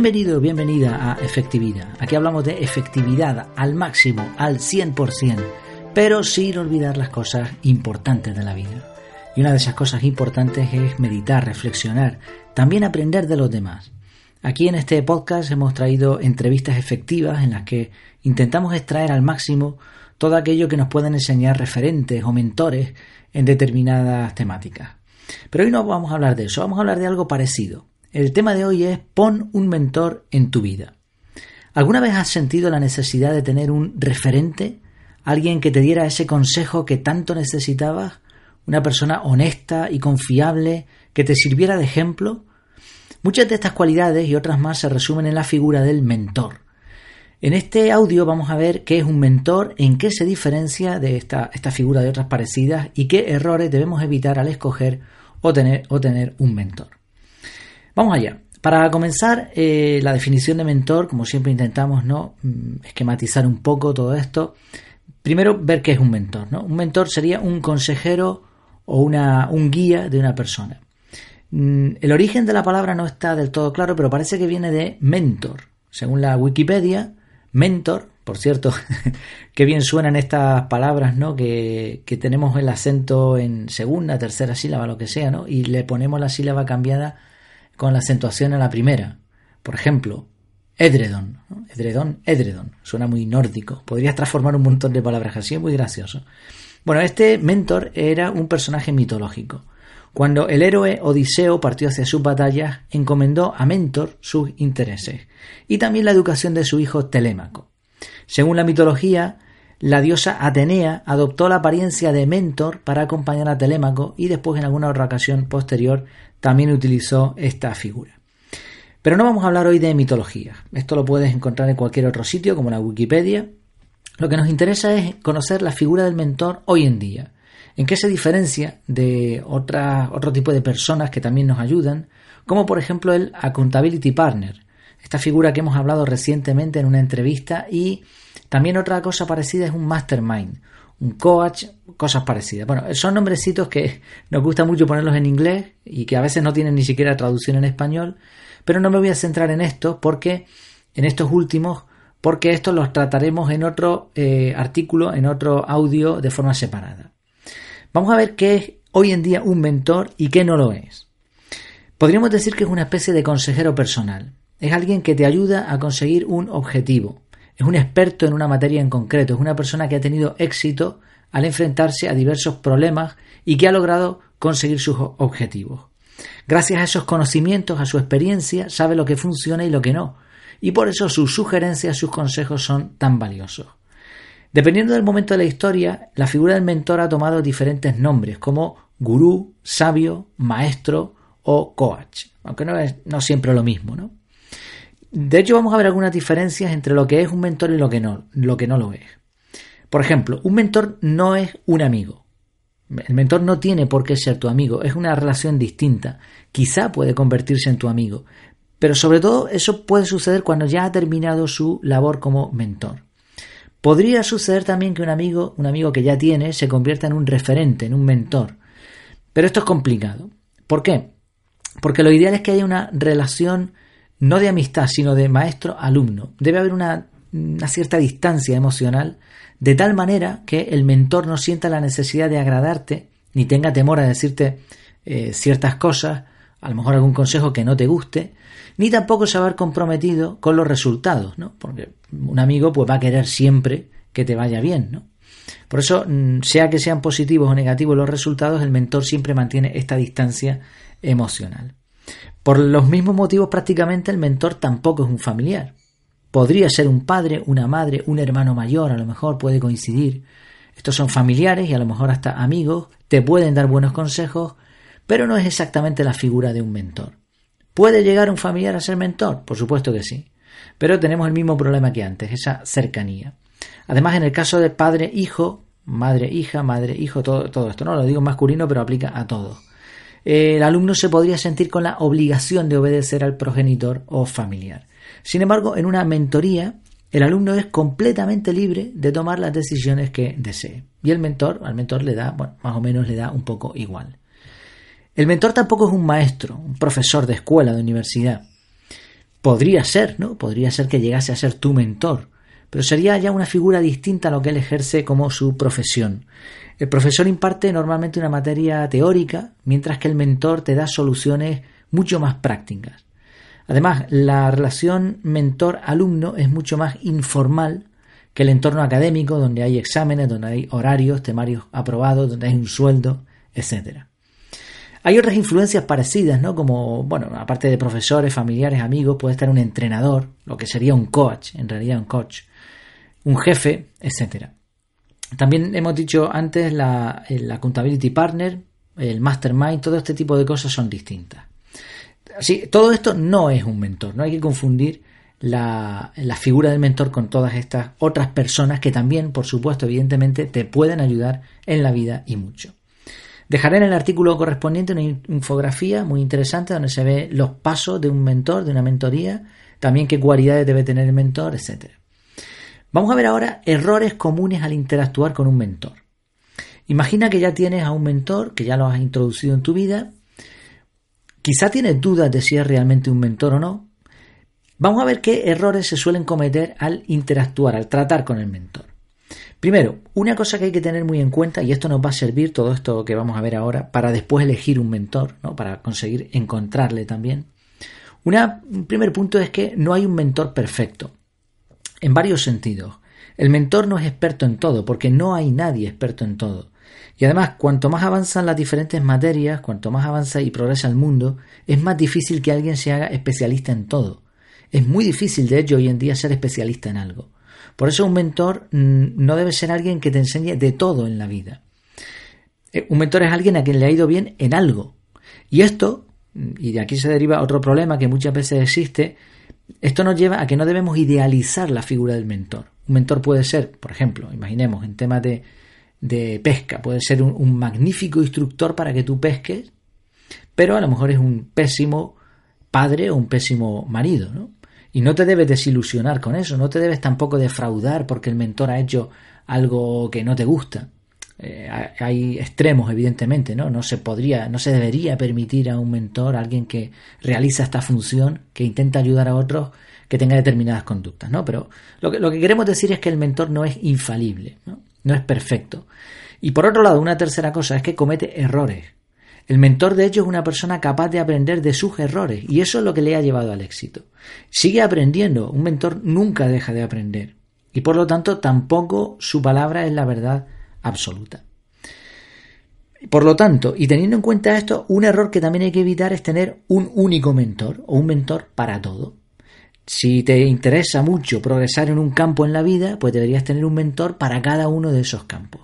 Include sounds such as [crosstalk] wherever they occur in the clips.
Bienvenido, bienvenida a Efectividad. Aquí hablamos de efectividad al máximo, al 100%, pero sin olvidar las cosas importantes de la vida. Y una de esas cosas importantes es meditar, reflexionar, también aprender de los demás. Aquí en este podcast hemos traído entrevistas efectivas en las que intentamos extraer al máximo todo aquello que nos pueden enseñar referentes o mentores en determinadas temáticas. Pero hoy no vamos a hablar de eso, vamos a hablar de algo parecido. El tema de hoy es pon un mentor en tu vida. ¿Alguna vez has sentido la necesidad de tener un referente? ¿Alguien que te diera ese consejo que tanto necesitabas? ¿Una persona honesta y confiable que te sirviera de ejemplo? Muchas de estas cualidades y otras más se resumen en la figura del mentor. En este audio vamos a ver qué es un mentor, en qué se diferencia de esta, esta figura de otras parecidas y qué errores debemos evitar al escoger o tener, o tener un mentor. Vamos allá. Para comenzar, eh, la definición de mentor, como siempre intentamos ¿no? Mm, esquematizar un poco todo esto. Primero, ver qué es un mentor. ¿no? Un mentor sería un consejero o una, un guía de una persona. Mm, el origen de la palabra no está del todo claro, pero parece que viene de mentor. Según la Wikipedia, mentor, por cierto, [laughs] qué bien suenan estas palabras, ¿no? Que, que, tenemos el acento en segunda, tercera sílaba, lo que sea, ¿no? Y le ponemos la sílaba cambiada con la acentuación en la primera. Por ejemplo, edredon, edredón, edredon, suena muy nórdico. Podrías transformar un montón de palabras así, es muy gracioso. Bueno, este mentor era un personaje mitológico. Cuando el héroe Odiseo partió hacia sus batallas, encomendó a Mentor sus intereses y también la educación de su hijo Telémaco. Según la mitología, la diosa Atenea adoptó la apariencia de Mentor para acompañar a Telémaco y después en alguna otra ocasión posterior también utilizó esta figura. Pero no vamos a hablar hoy de mitología. Esto lo puedes encontrar en cualquier otro sitio como la Wikipedia. Lo que nos interesa es conocer la figura del mentor hoy en día ¿En qué se diferencia de otro tipo de personas que también nos ayudan? Como por ejemplo el Accountability Partner, esta figura que hemos hablado recientemente en una entrevista y también otra cosa parecida es un Mastermind, un coach, cosas parecidas. Bueno, son nombrecitos que [laughs] nos gusta mucho ponerlos en inglés y que a veces no tienen ni siquiera traducción en español, pero no me voy a centrar en esto porque en estos últimos porque estos los trataremos en otro eh, artículo, en otro audio de forma separada. Vamos a ver qué es hoy en día un mentor y qué no lo es. Podríamos decir que es una especie de consejero personal. Es alguien que te ayuda a conseguir un objetivo. Es un experto en una materia en concreto. Es una persona que ha tenido éxito al enfrentarse a diversos problemas y que ha logrado conseguir sus objetivos. Gracias a esos conocimientos, a su experiencia, sabe lo que funciona y lo que no. Y por eso sus sugerencias, sus consejos son tan valiosos. Dependiendo del momento de la historia, la figura del mentor ha tomado diferentes nombres, como gurú, sabio, maestro o coach, aunque no es no siempre lo mismo, ¿no? De hecho, vamos a ver algunas diferencias entre lo que es un mentor y lo que no, lo que no lo es. Por ejemplo, un mentor no es un amigo. El mentor no tiene por qué ser tu amigo, es una relación distinta. Quizá puede convertirse en tu amigo, pero sobre todo eso puede suceder cuando ya ha terminado su labor como mentor. Podría suceder también que un amigo, un amigo que ya tiene, se convierta en un referente, en un mentor. Pero esto es complicado. ¿Por qué? Porque lo ideal es que haya una relación no de amistad, sino de maestro-alumno. Debe haber una, cierta distancia emocional, de tal manera que el mentor no sienta la necesidad de agradarte, ni tenga temor a decirte eh, ciertas cosas, a lo mejor algún consejo que no te guste, ni tampoco se va a ver comprometido con los resultados, ¿no? Porque un amigo pues va a querer siempre que te vaya bien, ¿no? Por eso, mm, sea que sean positivos o negativos los resultados, el mentor siempre mantiene esta distancia emocional. Por los mismos motivos prácticamente el mentor tampoco es un familiar. Podría ser un padre, una madre, un hermano mayor, a lo mejor puede coincidir. Estos son familiares y a lo mejor hasta amigos, te pueden dar buenos consejos, pero no es exactamente la figura de un mentor. ¿Puede llegar un familiar a ser mentor? Por supuesto que sí. Pero tenemos el mismo problema que antes, esa cercanía. Además, en el caso de padre-hijo, madre-hija, madre-hijo, todo, todo, esto, no lo digo masculino, pero aplica a todo. El alumno se podría sentir con la obligación de obedecer al progenitor o familiar. Sin embargo, en una mentoría, el alumno es completamente libre de tomar las decisiones que desee. Y el mentor, al mentor le da, bueno, más o menos le da un poco igual. El mentor tampoco es un maestro, un profesor de escuela, de universidad. podría ser, ¿no? Podría ser que llegase a ser tu mentor, pero sería ya una figura distinta a lo que él ejerce como su profesión. El profesor imparte normalmente una materia teórica, mientras que el mentor te da soluciones mucho más prácticas. Además, la relación mentor-alumno es mucho más informal que el entorno académico, donde hay exámenes, donde hay horarios, temarios aprobados, donde hay un sueldo, etc. Hay otras influencias parecidas, ¿no? Como, bueno, aparte de profesores, familiares, amigos, puede estar un entrenador, lo que sería un coach, en realidad un coach, un jefe, etc. También hemos dicho antes la, la accountability partner, el mastermind, todo este tipo de cosas son distintas. Así, todo esto no es un mentor, no hay que confundir la, la, figura del mentor con todas estas otras personas que también, por supuesto, evidentemente, te pueden ayudar en la vida y mucho. Dejaré en el artículo correspondiente una infografía muy interesante donde se ve los pasos de un mentor, de una mentoría, también qué cualidades debe tener el mentor, etc. Vamos a ver ahora errores comunes al interactuar con un mentor. Imagina que ya tienes a un mentor, que ya lo has introducido en tu vida, quizá tienes dudas de si es realmente un mentor o no. Vamos a ver qué errores se suelen cometer al interactuar, al tratar con el mentor. Primero, una cosa que hay que tener muy en cuenta, y esto nos va a servir, todo esto que vamos a ver ahora, para después elegir un mentor, ¿no? para conseguir encontrarle también. un primer punto es que no hay un mentor perfecto, en varios sentidos. El mentor no es experto en todo, porque no hay nadie experto en todo. Y además, cuanto más avanzan las diferentes materias, cuanto más avanza y progresa el mundo, es más difícil que alguien se haga especialista en todo. Es muy difícil, de hecho, hoy en día ser especialista en algo. Por eso un mentor mm, no debe ser alguien que te enseñe de todo en la vida. Eh, un mentor es alguien a quien le ha ido bien en algo. Y esto, mm, y de aquí se deriva otro problema que muchas veces existe, esto nos lleva a que no debemos idealizar la figura del mentor. Un mentor puede ser, por ejemplo, imaginemos en temas de, de pesca, puede ser un, un, magnífico instructor para que tú pesques, pero a lo mejor es un pésimo padre o un pésimo marido, ¿no? Y no te debes desilusionar con eso, no te debes tampoco defraudar porque el mentor ha hecho algo que no te gusta. Eh, hay extremos, evidentemente, ¿no? No se podría, no se debería permitir a un mentor, a alguien que realiza esta función, que intenta ayudar a otros, que tenga determinadas conductas, ¿no? Pero lo que, lo que queremos decir es que el mentor no es infalible, ¿no? no es perfecto. Y por otro lado, una tercera cosa es que comete errores. El mentor, de hecho, es una persona capaz de aprender de sus errores y eso es lo que le ha llevado al éxito. Sigue aprendiendo, un mentor nunca deja de aprender y por lo tanto tampoco su palabra es la verdad absoluta. Por lo tanto, y teniendo en cuenta esto, un error que también hay que evitar es tener un único mentor o un mentor para todo. Si te interesa mucho progresar en un campo en la vida, pues deberías tener un mentor para cada uno de esos campos.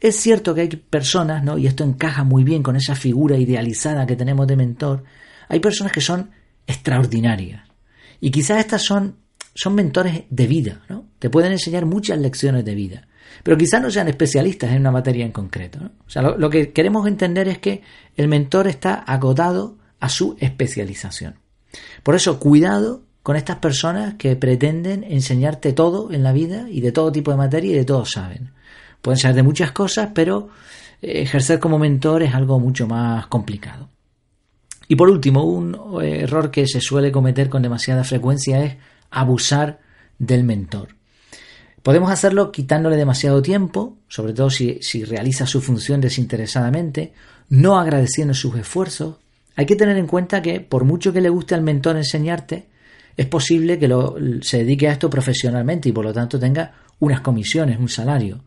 Es cierto que hay personas, ¿no? Y esto encaja muy bien con esa figura idealizada que tenemos de mentor. Hay personas que son extraordinarias. Y quizás estas son, son mentores de vida, ¿no? Te pueden enseñar muchas lecciones de vida. Pero quizás no sean especialistas en una materia en concreto. O sea, lo, que queremos entender es que el mentor está acotado a su especialización. Por eso, cuidado con estas personas que pretenden enseñarte todo en la vida y de todo tipo de materia y de todo saben. Pueden ser de muchas cosas, pero eh, ejercer como mentor es algo mucho más complicado. Y por último, un error que se suele cometer con demasiada frecuencia es abusar del mentor. Podemos hacerlo quitándole demasiado tiempo, sobre todo si, realiza su función desinteresadamente, no agradeciendo sus esfuerzos. Hay que tener en cuenta que por mucho que le guste al mentor enseñarte, es posible que se dedique a esto profesionalmente y por lo tanto tenga unas comisiones, un salario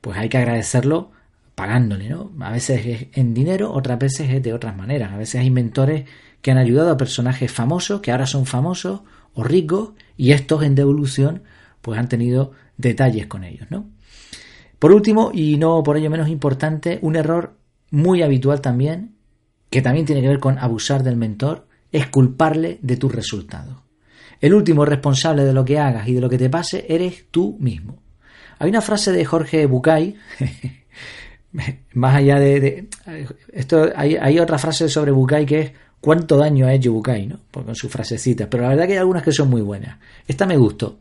pues hay que agradecerlo pagándole, ¿no? A veces es en dinero, otras veces es de otras maneras. A veces hay mentores que han ayudado a personajes famosos, que ahora son famosos o ricos, y estos en devolución, pues han tenido detalles con ellos, ¿no? Por último, y no por ello menos importante, un error muy habitual también, que también tiene que ver con abusar del mentor, es culparle de tus resultados. El último responsable de lo que hagas y de lo que te pase eres tú mismo. Hay una frase de Jorge Bucay, [laughs] más allá de, esto, hay, otra frase sobre Bucay que es cuánto daño ha hecho Bucay, ¿no? con sus frasecitas, pero la verdad que hay algunas que son muy buenas. Esta me gustó.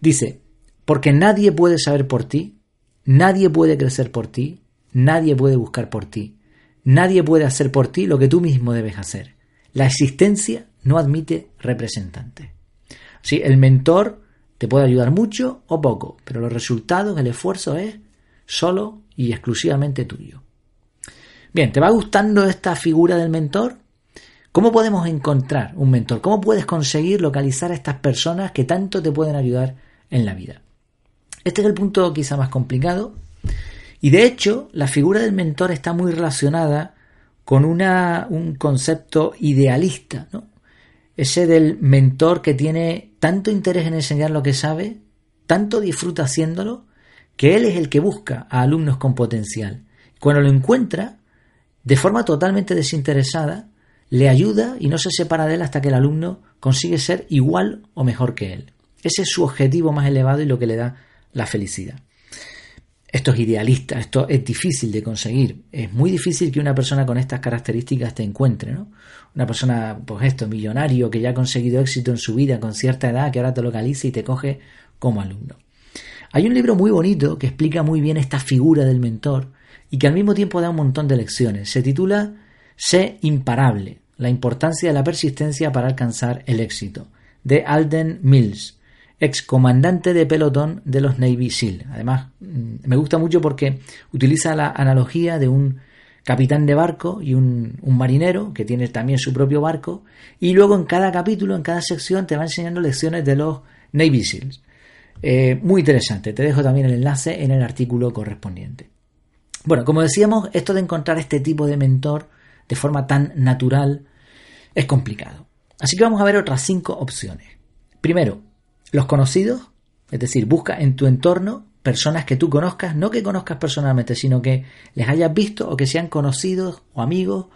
Dice, porque nadie puede saber por ti, nadie puede crecer por ti, nadie puede buscar por ti, nadie puede hacer por ti lo que tú mismo debes hacer. La existencia no admite representantes. Sí, el mentor te puede ayudar mucho o poco, pero los resultados, el esfuerzo es solo y exclusivamente tuyo. Bien, ¿te va gustando esta figura del mentor? ¿Cómo podemos encontrar un mentor? ¿Cómo puedes conseguir localizar a estas personas que tanto te pueden ayudar en la vida? Este es el punto quizá más complicado. Y de hecho, la figura del mentor está muy relacionada con una, un concepto idealista, ¿no? Ese del mentor que tiene tanto interés en enseñar lo que sabe, tanto disfruta haciéndolo, que él es el que busca a alumnos con potencial. Cuando lo encuentra, de forma totalmente desinteresada, le ayuda y no se separa de él hasta que el alumno consigue ser igual o mejor que él. Ese es su objetivo más elevado y lo que le da la felicidad. Esto es idealista, esto es difícil de conseguir. Es muy difícil que una persona con estas características te encuentre, ¿no? Una persona, pues esto, millonario, que ya ha conseguido éxito en su vida con cierta edad, que ahora te localiza y te coge como alumno. Hay un libro muy bonito que explica muy bien esta figura del mentor y que al mismo tiempo da un montón de lecciones. Se titula Sé imparable, la importancia de la persistencia para alcanzar el éxito, de Alden Mills excomandante de pelotón de los Navy SEAL. Además, mm, me gusta mucho porque utiliza la analogía de un capitán de barco y un, marinero que tiene también su propio barco y luego en cada capítulo, en cada sección te va enseñando lecciones de los Navy SEALs. Eh, muy interesante, te dejo también el enlace en el artículo correspondiente. Bueno, como decíamos, esto de encontrar este tipo de mentor de forma tan natural es complicado. Así que vamos a ver otras cinco opciones. Primero, los conocidos, es decir, busca en tu entorno personas que tú conozcas, no que conozcas personalmente, sino que les hayas visto o que sean conocidos o amigos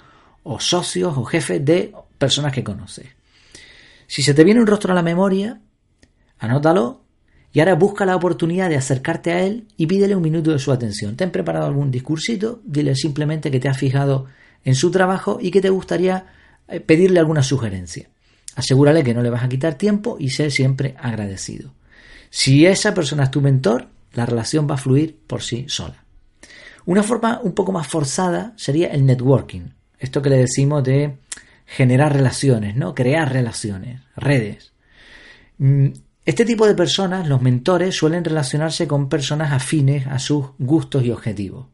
o socios o jefes de personas que conoces. Si se te viene un rostro a la memoria, anótalo y ahora busca la oportunidad de acercarte a él y pídele un minuto de su atención. ¿Te han preparado algún discursito? Dile simplemente que te has fijado en su trabajo y que te gustaría eh, pedirle alguna sugerencia. Asegúrale que no le vas a quitar tiempo y sé siempre agradecido. Si esa persona es tu mentor, la relación va a fluir por sí sola. Una forma un poco más forzada sería el networking. Esto que le decimos de generar relaciones, ¿no? Crear relaciones, redes. Mm, este tipo de personas, los mentores, suelen relacionarse con personas afines a sus gustos y objetivos.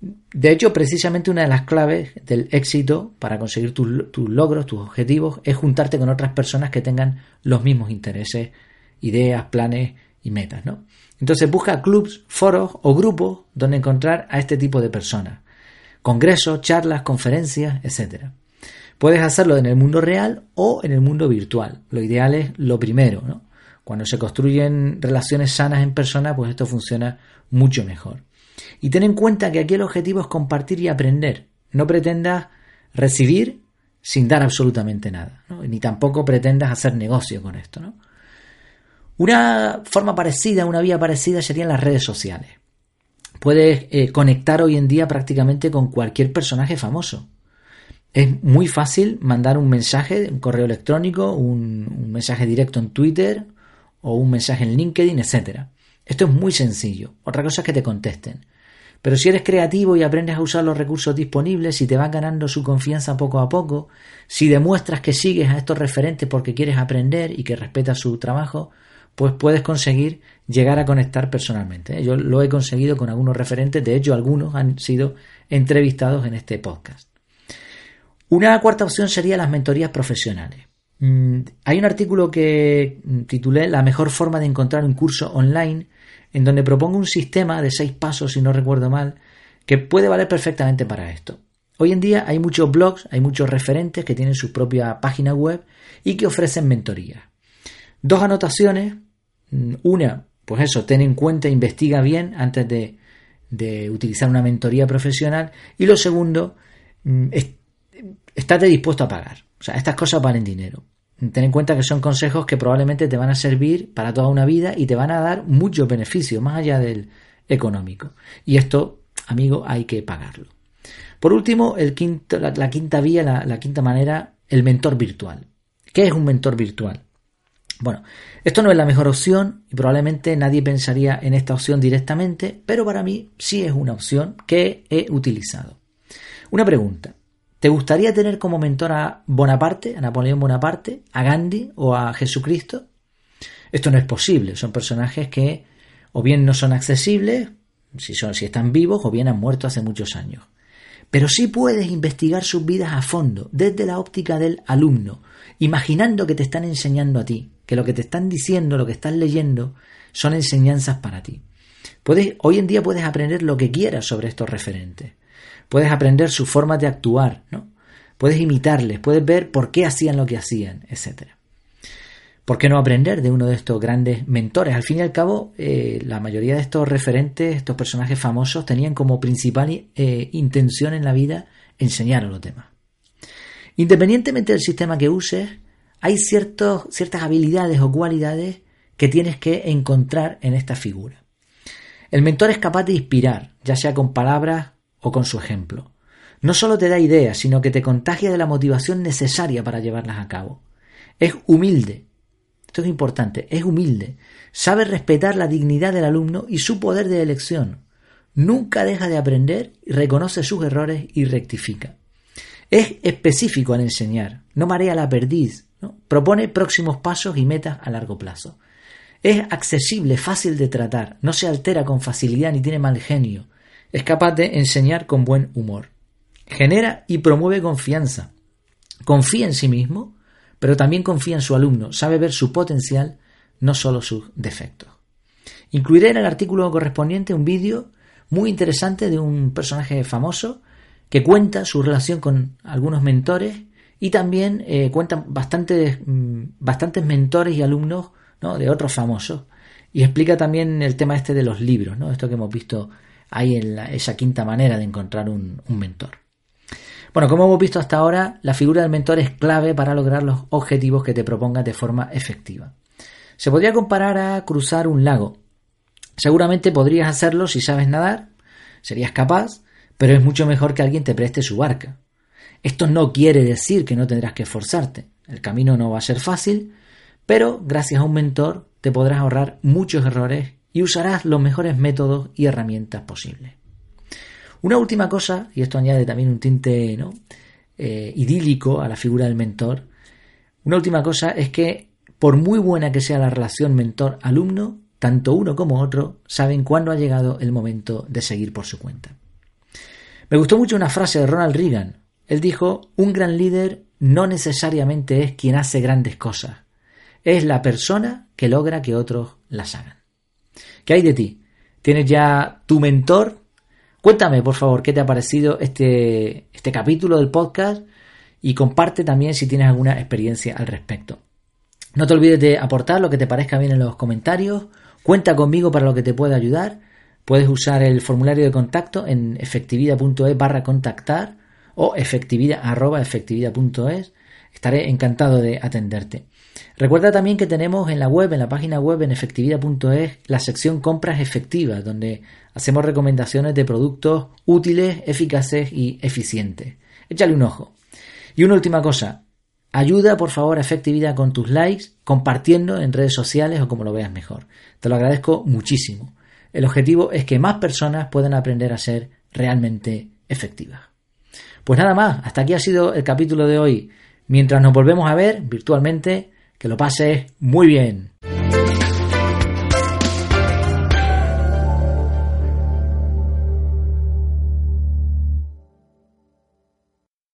De hecho, precisamente una de las claves del éxito para conseguir tus, logros, tus objetivos, es juntarte con otras personas que tengan los mismos intereses, ideas, planes y metas. Entonces busca clubs, foros o grupos donde encontrar a este tipo de personas. Congresos, charlas, conferencias, etc. Puedes hacerlo en el mundo real o en el mundo virtual. Lo ideal es lo primero, ¿no? Cuando se construyen relaciones sanas en persona, pues esto funciona mucho mejor. Y ten en cuenta que aquí el objetivo es compartir y aprender. No pretendas recibir sin dar absolutamente nada, ni tampoco pretendas hacer negocio con esto. Una forma parecida, una vía parecida serían las redes sociales. Puedes eh, conectar hoy en día prácticamente con cualquier personaje famoso. Es muy fácil mandar un mensaje, un correo electrónico, un, un mensaje directo en Twitter o un mensaje en LinkedIn, etc. Esto es muy sencillo. Otra cosa es que te contesten. Pero si eres creativo y aprendes a usar los recursos disponibles, si te vas ganando su confianza poco a poco, si demuestras que sigues a estos referentes porque quieres aprender y que respetas su trabajo, pues puedes conseguir llegar a conectar personalmente. Yo lo he conseguido con algunos referentes, de hecho algunos han sido entrevistados en este podcast. Una cuarta opción sería las mentorías profesionales. Mm, hay un artículo que titulé La mejor forma de encontrar un curso online en donde propongo un sistema de seis pasos, si no recuerdo mal, que puede valer perfectamente para esto. Hoy en día hay muchos blogs, hay muchos referentes que tienen su propia página web y que ofrecen mentoría. Dos anotaciones. Una, pues eso, ten en cuenta, investiga bien antes de, de utilizar una mentoría profesional. Y lo segundo, mm, estate dispuesto a pagar. O sea, estas cosas valen dinero. Ten en cuenta que son consejos que probablemente te van a servir para toda una vida y te van a dar muchos beneficios, más allá del económico. Y esto, amigo, hay que pagarlo. Por último, la, quinta vía, la, quinta manera, el mentor virtual. ¿Qué es un mentor virtual? Bueno, esto no es la mejor opción y probablemente nadie pensaría en esta opción directamente, pero para mí sí es una opción que he utilizado. Una pregunta. ¿Te gustaría tener como mentor a Bonaparte, a Napoleón Bonaparte, a Gandhi o a Jesucristo? Esto no es posible, son personajes que o bien no son accesibles, si, son, si están vivos, o bien han muerto hace muchos años. Pero sí puedes investigar sus vidas a fondo, desde la óptica del alumno, imaginando que te están enseñando a ti, que lo que te están diciendo, lo que estás leyendo, son enseñanzas para ti. Puedes, hoy en día puedes aprender lo que quieras sobre estos referentes. Puedes aprender su forma de actuar, ¿no? Puedes imitarles, puedes ver por qué hacían lo que hacían, etc. ¿Por qué no aprender de uno de estos grandes mentores? Al fin y al cabo, eh, la mayoría de estos referentes, estos personajes famosos, tenían como principal eh, intención en la vida enseñar a los demás. Independientemente del sistema que uses, hay ciertas habilidades o cualidades que tienes que encontrar en esta figura. El mentor es capaz de inspirar, ya sea con palabras o con su ejemplo. No solo te da ideas, sino que te contagia de la motivación necesaria para llevarlas a cabo. Es humilde. Esto es importante. Es humilde. Sabe respetar la dignidad del alumno y su poder de elección. Nunca deja de aprender reconoce sus errores y rectifica. Es específico al enseñar. No marea la perdiz. Propone próximos pasos y metas a largo plazo. Es accesible, fácil de tratar, no se altera con facilidad ni tiene mal genio. Es capaz de enseñar con buen humor. Genera y promueve confianza. Confía en sí mismo, pero también confía en su alumno, sabe ver su potencial, no solo sus defectos. Incluiré en el artículo correspondiente un vídeo muy interesante de un personaje famoso que cuenta su relación con algunos mentores y también eh, cuenta bastantes, mm, bastantes mentores y alumnos de otros famosos. Y explica también el tema este de los libros, ¿no? esto que hemos visto ahí en esa quinta manera de encontrar un, un mentor. Bueno, como hemos visto hasta ahora, la figura del mentor es clave para lograr los objetivos que te propongas de forma efectiva. Se podría comparar a cruzar un lago. Seguramente podrías hacerlo si sabes nadar, serías capaz, pero es mucho mejor que alguien te preste su barca. Esto no quiere decir que no tendrás que esforzarte. El camino no va a ser fácil, pero gracias a un mentor te podrás ahorrar muchos errores y usarás los mejores métodos y herramientas posibles. Una última cosa, y esto añade también un tinte ¿no? Eh, idílico a la figura del mentor, una última cosa es que por muy buena que sea la relación mentor-alumno, tanto uno como otro saben cuándo ha llegado el momento de seguir por su cuenta. Me gustó mucho una frase de Ronald Reagan. Él dijo, un gran líder no necesariamente es quien hace grandes cosas, es la persona que logra que otros las hagan. ¿Qué hay de ti? ¿Tienes ya tu mentor? Cuéntame, por favor, qué te ha parecido este, este capítulo del podcast y comparte también si tienes alguna experiencia al respecto. No te olvides de aportar lo que te parezca bien en los comentarios. Cuenta conmigo para lo que te pueda ayudar. Puedes usar el formulario de contacto en efectividad.es barra contactar o efectividad.es. Estaré encantado de atenderte. Recuerda también que tenemos en la web, en la página web en efectividad.es, la sección compras efectivas, donde hacemos recomendaciones de productos útiles, eficaces y eficientes. Échale un ojo. Y una última cosa, ayuda por favor a efectividad con tus likes, compartiendo en redes sociales o como lo veas mejor. Te lo agradezco muchísimo. El objetivo es que más personas puedan aprender a ser realmente efectivas. Pues nada más, hasta aquí ha sido el capítulo de hoy. Mientras nos volvemos a ver virtualmente, que lo pases muy bien.